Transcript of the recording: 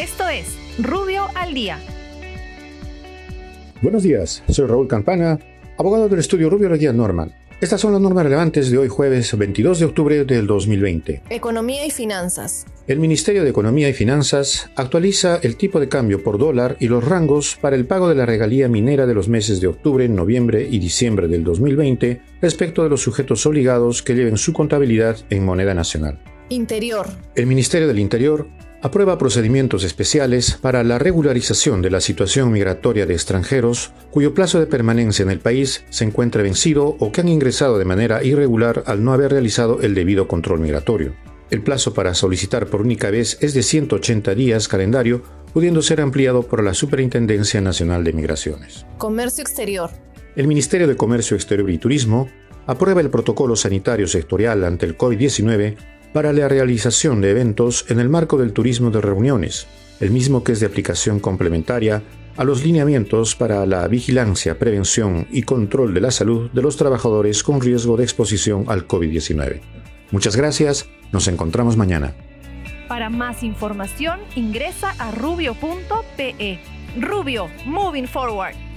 Esto es Rubio al Día. Buenos días, soy Raúl Campana, abogado del estudio Rubio Guía Norman. Estas son las normas relevantes de hoy jueves 22 de octubre del 2020. Economía y finanzas. El Ministerio de Economía y Finanzas actualiza el tipo de cambio por dólar y los rangos para el pago de la regalía minera de los meses de octubre, noviembre y diciembre del 2020 respecto de los sujetos obligados que lleven su contabilidad en moneda nacional. Interior. El Ministerio del Interior aprueba procedimientos especiales para la regularización de la situación migratoria de extranjeros cuyo plazo de permanencia en el país se encuentra vencido o que han ingresado de manera irregular al no haber realizado el debido control migratorio. El plazo para solicitar por única vez es de 180 días calendario, pudiendo ser ampliado por la Superintendencia Nacional de Migraciones. Comercio exterior. El Ministerio de Comercio Exterior y Turismo aprueba el protocolo sanitario sectorial ante el COVID-19 para la realización de eventos en el marco del turismo de reuniones, el mismo que es de aplicación complementaria a los lineamientos para la vigilancia, prevención y control de la salud de los trabajadores con riesgo de exposición al COVID-19. Muchas gracias, nos encontramos mañana. Para más información ingresa a rubio.pe. Rubio, moving forward.